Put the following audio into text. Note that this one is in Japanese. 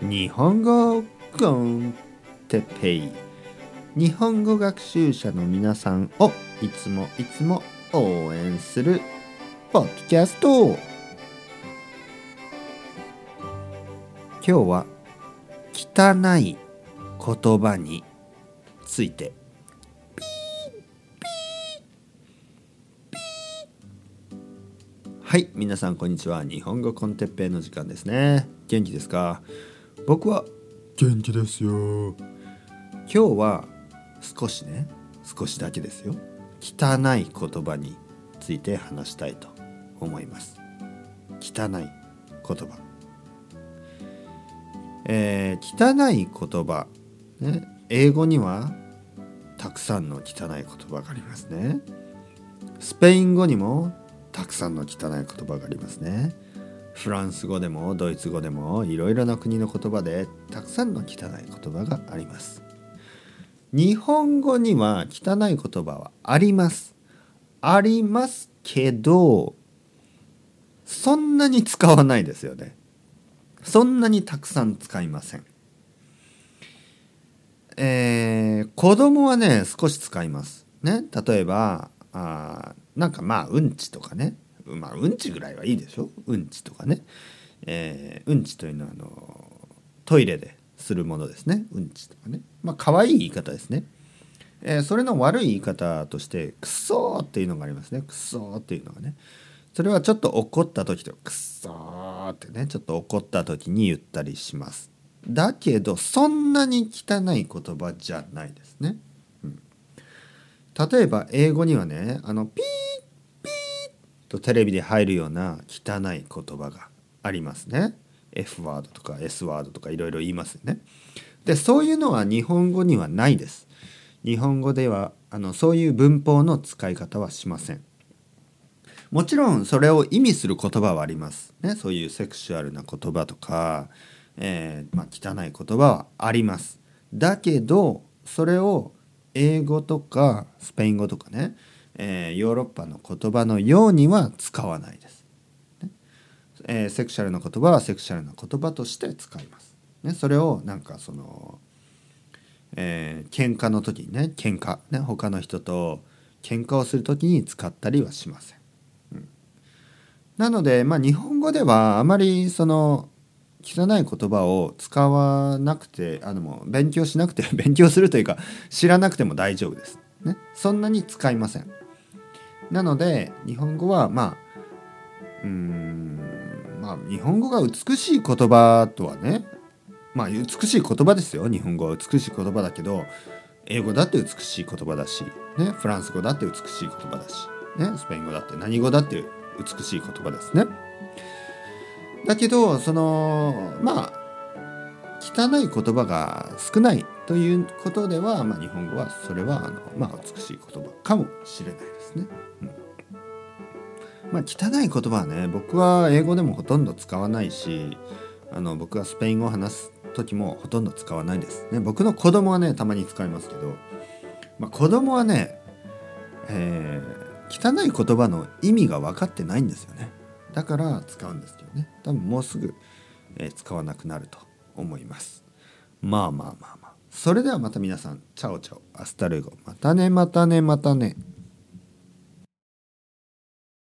日本語コンテペイ。日本語学習者の皆さんをいつもいつも応援するポッドキャスト。今日は汚い言葉について。はい皆さんこんにちは。日本語コンテッペイの時間ですね。元気ですか？僕は。元気ですよ。今日は少しね少しだけですよ。汚い言葉について話したいと思います。汚い言葉。えー、汚い言葉、ね、英語にはたくさんの汚い言葉がありますね。スペイン語にもたくさんの汚い言葉がありますねフランス語でもドイツ語でもいろいろな国の言葉でたくさんの汚い言葉があります。日本語には汚い言葉はあります。ありますけどそんなに使わないですよね。そんなにたくさん使いません。えー、子供はね少し使います。ね。例えばあなんかまあうんちとかね。まあうんちぐらいはいいでしょ？うんちとかね、えー、うんちというのはあのトイレでするものですね。うんちとかね。まあ可愛い言い方ですね、えー、それの悪い言い方として「くそ」っていうのがありますね「くそ」っていうのがね。それはちょっと怒った時と「くそ」ってね。ちょっと怒った時に言ったりします。だけどそんなに汚い言葉じゃないですね。例えば英語にはねあのピとテレビで入るような汚い言葉がありますね。F ワードとか S ワードとかいろいろ言いますよね。でそういうのは日本語にはないです。日本語ではあのそういう文法の使い方はしません。もちろんそれを意味する言葉はあります。ねそういうセクシュアルな言葉とか、えー、まあ、汚い言葉はあります。だけどそれを英語とかスペイン語とかね、えー、ヨーロッパの言葉のようには使わないです、ね。えー、セクシャルな言葉はセクシャルな言葉として使います、ね、それをなんかその、えー、喧嘩の時にね喧嘩。ね。他の人と喧嘩をする時に使ったりはしません、うん、なのでまあ日本語ではあまりその汚い言葉を使わなくてあのもう勉強しなくて勉強するというか知らなくても大丈夫です。ね、そんなに使いません。なので日本語はまあうんまあ日本語が美しい言葉とはねまあ美しい言葉ですよ日本語は美しい言葉だけど英語だって美しい言葉だし、ね、フランス語だって美しい言葉だし、ね、スペイン語だって何語だって美しい言葉ですね。だけどそのまあ汚い言葉が少ないということでは、まあ、日本語はそれはあの、まあ、美しい言葉かもしれないですね。うんまあ、汚い言葉はね僕は英語でもほとんど使わないしあの僕はスペイン語を話す時もほとんど使わないです。ね、僕の子供はねたまに使いますけど、まあ、子供はね、えー、汚い言葉の意味が分かってないんですよね。だから使うんですけどね多分もうすぐ、えー、使わなくなると思います。まあまあまあまあ。それではまた皆さん chao chao hasta luego。またねまたねまたね